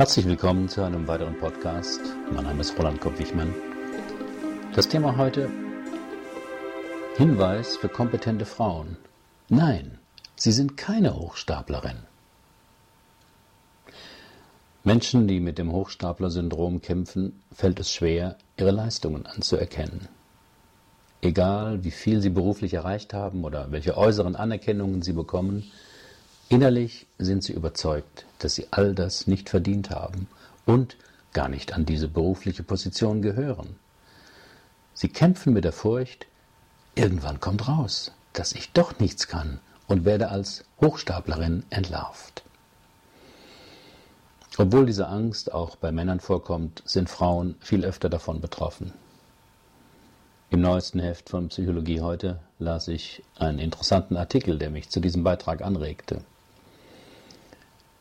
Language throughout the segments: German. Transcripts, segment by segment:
Herzlich willkommen zu einem weiteren Podcast. Mein Name ist Roland Kopp-Wichmann. Das Thema heute Hinweis für kompetente Frauen. Nein, sie sind keine Hochstaplerin. Menschen, die mit dem Hochstapler-Syndrom kämpfen, fällt es schwer, ihre Leistungen anzuerkennen. Egal, wie viel sie beruflich erreicht haben oder welche äußeren Anerkennungen sie bekommen, innerlich sind sie überzeugt, dass sie all das nicht verdient haben und gar nicht an diese berufliche Position gehören. Sie kämpfen mit der Furcht, irgendwann kommt raus, dass ich doch nichts kann und werde als Hochstaplerin entlarvt. Obwohl diese Angst auch bei Männern vorkommt, sind Frauen viel öfter davon betroffen. Im neuesten Heft von Psychologie heute las ich einen interessanten Artikel, der mich zu diesem Beitrag anregte.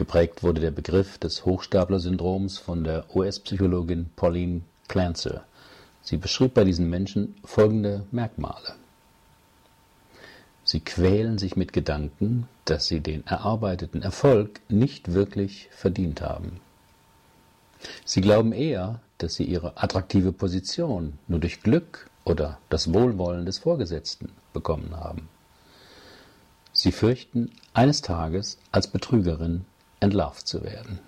Geprägt wurde der Begriff des Hochstapler-Syndroms von der US-Psychologin Pauline Clancy. Sie beschrieb bei diesen Menschen folgende Merkmale. Sie quälen sich mit Gedanken, dass sie den erarbeiteten Erfolg nicht wirklich verdient haben. Sie glauben eher, dass sie ihre attraktive Position nur durch Glück oder das Wohlwollen des Vorgesetzten bekommen haben. Sie fürchten, eines Tages als Betrügerin entlarvt zu werden.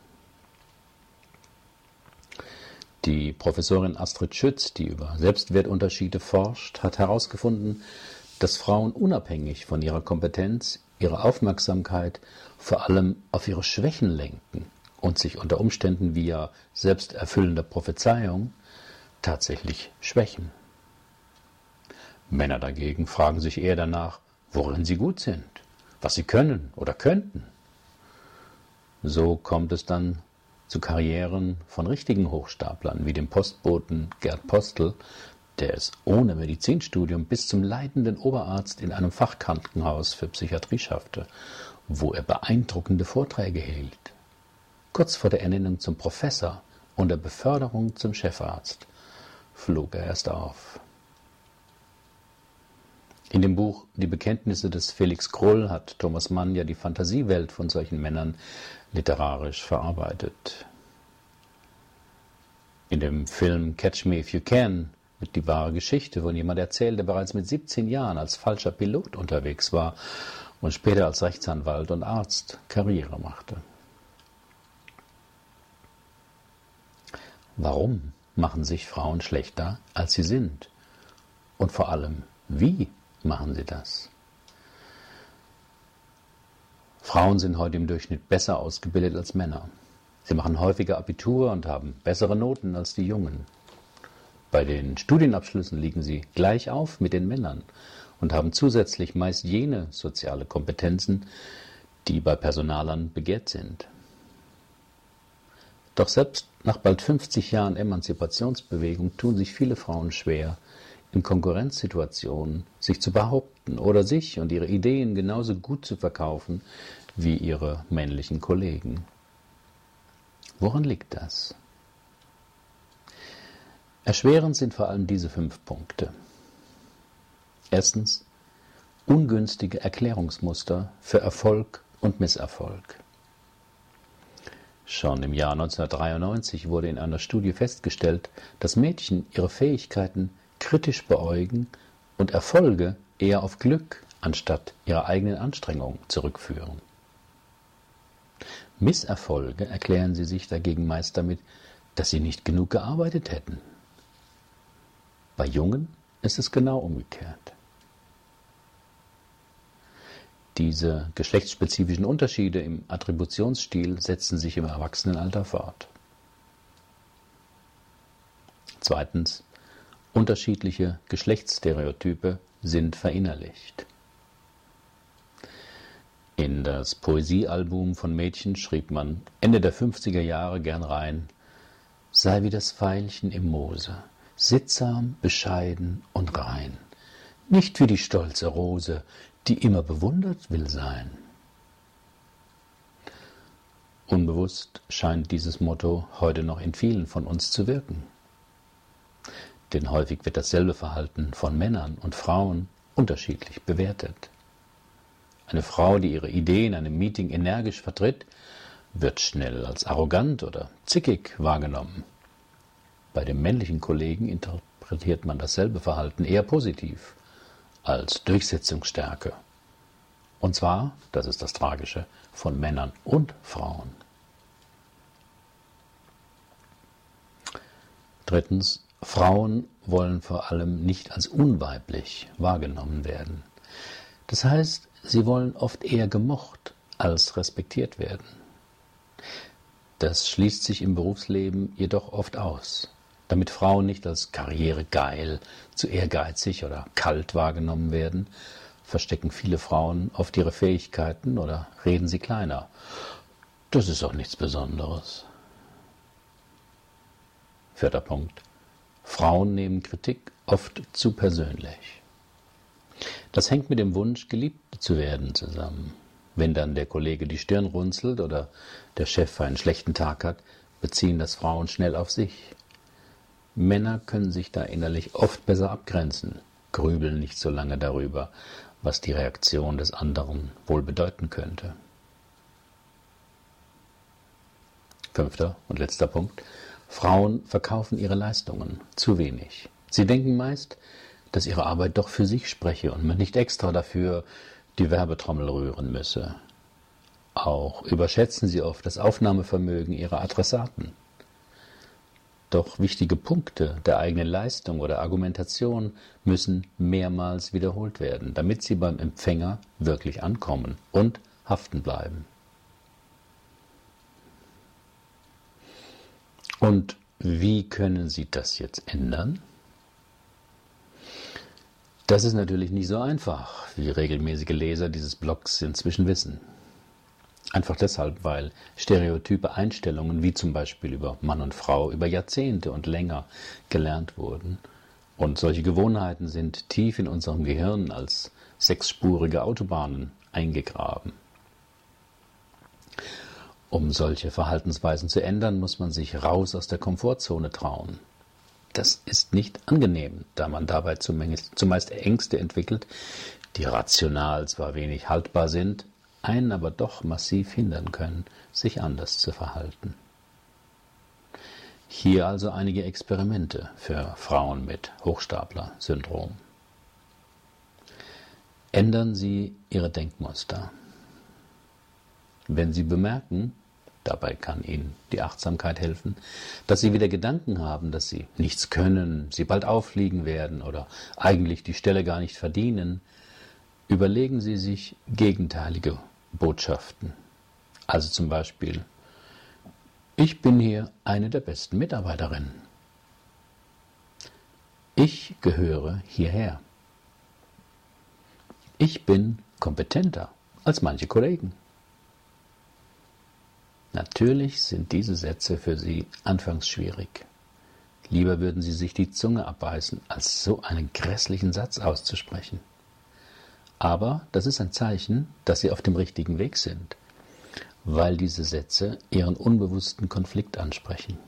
Die Professorin Astrid Schütz, die über Selbstwertunterschiede forscht, hat herausgefunden, dass Frauen unabhängig von ihrer Kompetenz ihre Aufmerksamkeit vor allem auf ihre Schwächen lenken und sich unter Umständen via selbsterfüllender Prophezeiung tatsächlich schwächen. Männer dagegen fragen sich eher danach, worin sie gut sind, was sie können oder könnten. So kommt es dann zu Karrieren von richtigen Hochstaplern wie dem Postboten Gerd Postel, der es ohne Medizinstudium bis zum leitenden Oberarzt in einem Fachkrankenhaus für Psychiatrie schaffte, wo er beeindruckende Vorträge hielt. Kurz vor der Ernennung zum Professor und der Beförderung zum Chefarzt flog er erst auf. In dem Buch Die Bekenntnisse des Felix Krull hat Thomas Mann ja die Fantasiewelt von solchen Männern literarisch verarbeitet. In dem Film Catch Me If You Can wird die wahre Geschichte von jemand erzählt, der bereits mit 17 Jahren als falscher Pilot unterwegs war und später als Rechtsanwalt und Arzt Karriere machte. Warum machen sich Frauen schlechter, als sie sind? Und vor allem, wie machen sie das. Frauen sind heute im Durchschnitt besser ausgebildet als Männer. Sie machen häufiger Abitur und haben bessere Noten als die Jungen. Bei den Studienabschlüssen liegen sie gleich auf mit den Männern und haben zusätzlich meist jene soziale Kompetenzen, die bei Personalern begehrt sind. Doch selbst nach bald 50 Jahren Emanzipationsbewegung tun sich viele Frauen schwer, in Konkurrenzsituationen sich zu behaupten oder sich und ihre Ideen genauso gut zu verkaufen wie ihre männlichen Kollegen. Woran liegt das? Erschwerend sind vor allem diese fünf Punkte. Erstens ungünstige Erklärungsmuster für Erfolg und Misserfolg. Schon im Jahr 1993 wurde in einer Studie festgestellt, dass Mädchen ihre Fähigkeiten kritisch beäugen und Erfolge eher auf Glück anstatt ihrer eigenen Anstrengung zurückführen. Misserfolge erklären sie sich dagegen meist damit, dass sie nicht genug gearbeitet hätten. Bei Jungen ist es genau umgekehrt. Diese geschlechtsspezifischen Unterschiede im Attributionsstil setzen sich im Erwachsenenalter fort. Zweitens Unterschiedliche Geschlechtsstereotype sind verinnerlicht. In das Poesiealbum von Mädchen schrieb man Ende der 50er Jahre gern rein, sei wie das Veilchen im Moose, sittsam, bescheiden und rein, nicht wie die stolze Rose, die immer bewundert will sein. Unbewusst scheint dieses Motto heute noch in vielen von uns zu wirken denn häufig wird dasselbe Verhalten von Männern und Frauen unterschiedlich bewertet. Eine Frau, die ihre Idee in einem Meeting energisch vertritt, wird schnell als arrogant oder zickig wahrgenommen. Bei dem männlichen Kollegen interpretiert man dasselbe Verhalten eher positiv, als Durchsetzungsstärke. Und zwar, das ist das Tragische, von Männern und Frauen. Drittens, Frauen wollen vor allem nicht als unweiblich wahrgenommen werden. Das heißt, sie wollen oft eher gemocht als respektiert werden. Das schließt sich im Berufsleben jedoch oft aus. Damit Frauen nicht als karrieregeil, zu ehrgeizig oder kalt wahrgenommen werden, verstecken viele Frauen oft ihre Fähigkeiten oder reden sie kleiner. Das ist auch nichts Besonderes. Vierter Punkt. Frauen nehmen Kritik oft zu persönlich. Das hängt mit dem Wunsch, geliebt zu werden, zusammen. Wenn dann der Kollege die Stirn runzelt oder der Chef einen schlechten Tag hat, beziehen das Frauen schnell auf sich. Männer können sich da innerlich oft besser abgrenzen, grübeln nicht so lange darüber, was die Reaktion des anderen wohl bedeuten könnte. Fünfter und letzter Punkt. Frauen verkaufen ihre Leistungen zu wenig. Sie denken meist, dass ihre Arbeit doch für sich spreche und man nicht extra dafür die Werbetrommel rühren müsse. Auch überschätzen sie oft das Aufnahmevermögen ihrer Adressaten. Doch wichtige Punkte der eigenen Leistung oder Argumentation müssen mehrmals wiederholt werden, damit sie beim Empfänger wirklich ankommen und haften bleiben. Und wie können Sie das jetzt ändern? Das ist natürlich nicht so einfach, wie regelmäßige Leser dieses Blogs inzwischen wissen. Einfach deshalb, weil stereotype Einstellungen wie zum Beispiel über Mann und Frau über Jahrzehnte und länger gelernt wurden. Und solche Gewohnheiten sind tief in unserem Gehirn als sechsspurige Autobahnen eingegraben. Um solche Verhaltensweisen zu ändern, muss man sich raus aus der Komfortzone trauen. Das ist nicht angenehm, da man dabei zumeist Ängste entwickelt, die rational zwar wenig haltbar sind, einen aber doch massiv hindern können, sich anders zu verhalten. Hier also einige Experimente für Frauen mit Hochstapler-Syndrom. Ändern Sie Ihre Denkmuster. Wenn Sie bemerken, Dabei kann Ihnen die Achtsamkeit helfen, dass Sie wieder Gedanken haben, dass Sie nichts können, Sie bald auffliegen werden oder eigentlich die Stelle gar nicht verdienen. Überlegen Sie sich gegenteilige Botschaften. Also zum Beispiel, ich bin hier eine der besten Mitarbeiterinnen. Ich gehöre hierher. Ich bin kompetenter als manche Kollegen. Natürlich sind diese Sätze für Sie anfangs schwierig. Lieber würden Sie sich die Zunge abbeißen, als so einen grässlichen Satz auszusprechen. Aber das ist ein Zeichen, dass Sie auf dem richtigen Weg sind, weil diese Sätze Ihren unbewussten Konflikt ansprechen.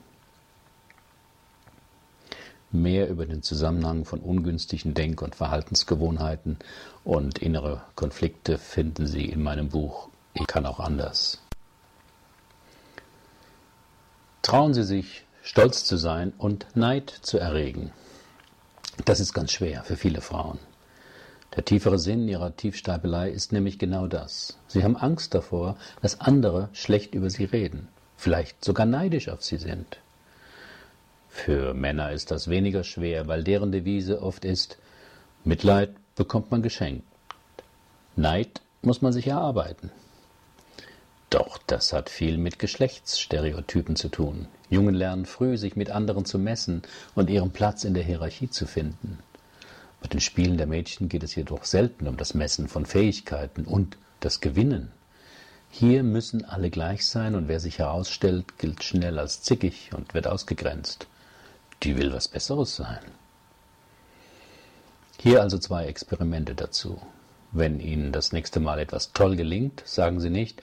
Mehr über den Zusammenhang von ungünstigen Denk- und Verhaltensgewohnheiten und innere Konflikte finden Sie in meinem Buch Ich kann auch anders. Trauen Sie sich, stolz zu sein und Neid zu erregen. Das ist ganz schwer für viele Frauen. Der tiefere Sinn ihrer Tiefstapelei ist nämlich genau das. Sie haben Angst davor, dass andere schlecht über sie reden, vielleicht sogar neidisch auf sie sind. Für Männer ist das weniger schwer, weil deren Devise oft ist, Mitleid bekommt man geschenkt. Neid muss man sich erarbeiten. Doch das hat viel mit Geschlechtsstereotypen zu tun. Jungen lernen früh, sich mit anderen zu messen und ihren Platz in der Hierarchie zu finden. Bei den Spielen der Mädchen geht es jedoch selten um das Messen von Fähigkeiten und das Gewinnen. Hier müssen alle gleich sein und wer sich herausstellt, gilt schnell als zickig und wird ausgegrenzt. Die will was Besseres sein. Hier also zwei Experimente dazu. Wenn Ihnen das nächste Mal etwas toll gelingt, sagen Sie nicht,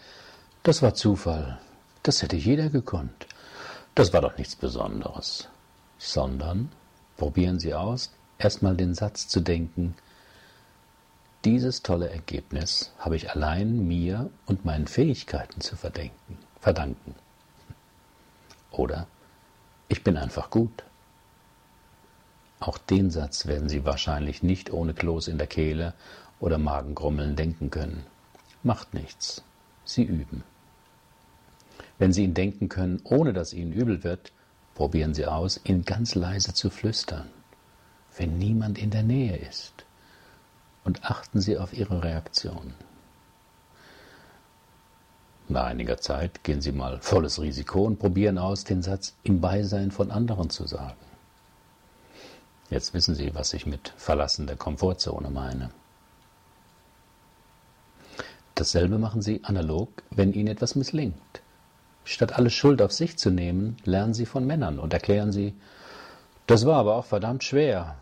das war Zufall. Das hätte jeder gekonnt. Das war doch nichts Besonderes. Sondern probieren Sie aus, erstmal den Satz zu denken, dieses tolle Ergebnis habe ich allein mir und meinen Fähigkeiten zu verdenken. verdanken. Oder ich bin einfach gut. Auch den Satz werden Sie wahrscheinlich nicht ohne Kloß in der Kehle oder Magengrummeln denken können. Macht nichts. Sie üben. Wenn Sie ihn denken können, ohne dass Ihnen übel wird, probieren Sie aus, ihn ganz leise zu flüstern, wenn niemand in der Nähe ist. Und achten Sie auf Ihre Reaktion. Nach einiger Zeit gehen Sie mal volles Risiko und probieren aus, den Satz im Beisein von anderen zu sagen. Jetzt wissen Sie, was ich mit Verlassen der Komfortzone meine. Dasselbe machen Sie analog, wenn Ihnen etwas misslingt. Statt alle Schuld auf sich zu nehmen, lernen Sie von Männern und erklären Sie, das war aber auch verdammt schwer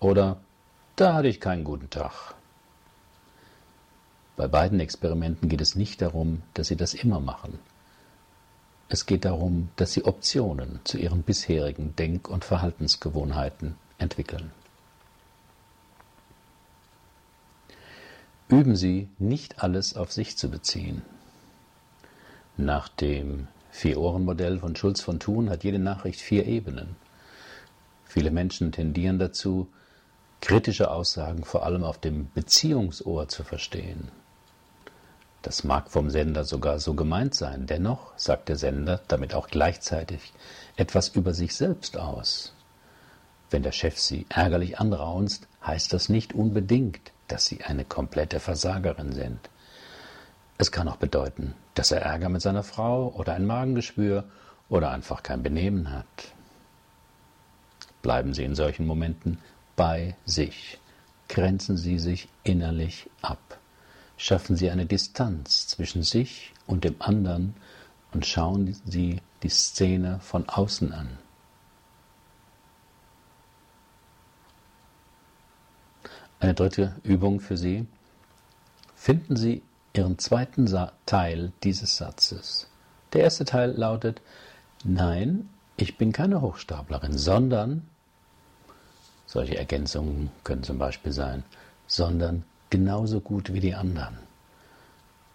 oder da hatte ich keinen guten Tag. Bei beiden Experimenten geht es nicht darum, dass Sie das immer machen. Es geht darum, dass Sie Optionen zu Ihren bisherigen Denk- und Verhaltensgewohnheiten entwickeln. Üben Sie, nicht alles auf sich zu beziehen. Nach dem Vier-Ohren-Modell von Schulz von Thun hat jede Nachricht vier Ebenen. Viele Menschen tendieren dazu, kritische Aussagen vor allem auf dem Beziehungsohr zu verstehen. Das mag vom Sender sogar so gemeint sein, dennoch sagt der Sender damit auch gleichzeitig etwas über sich selbst aus. Wenn der Chef Sie ärgerlich anraunst, heißt das nicht unbedingt, dass Sie eine komplette Versagerin sind. Es kann auch bedeuten, dass er Ärger mit seiner Frau oder ein Magengeschwür oder einfach kein Benehmen hat. Bleiben Sie in solchen Momenten bei sich. Grenzen Sie sich innerlich ab. Schaffen Sie eine Distanz zwischen sich und dem anderen und schauen Sie die Szene von außen an. Eine dritte Übung für Sie. Finden Sie Ihren zweiten Teil dieses Satzes. Der erste Teil lautet, nein, ich bin keine Hochstaplerin, sondern, solche Ergänzungen können zum Beispiel sein, sondern genauso gut wie die anderen,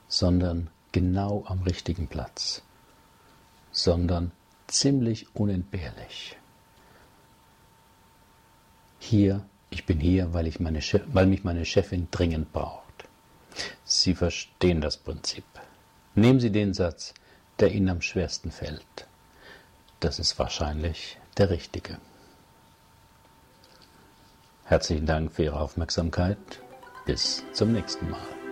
sondern genau am richtigen Platz, sondern ziemlich unentbehrlich. Hier, ich bin hier, weil, ich meine weil mich meine Chefin dringend braucht. Sie verstehen das Prinzip. Nehmen Sie den Satz, der Ihnen am schwersten fällt. Das ist wahrscheinlich der richtige. Herzlichen Dank für Ihre Aufmerksamkeit. Bis zum nächsten Mal.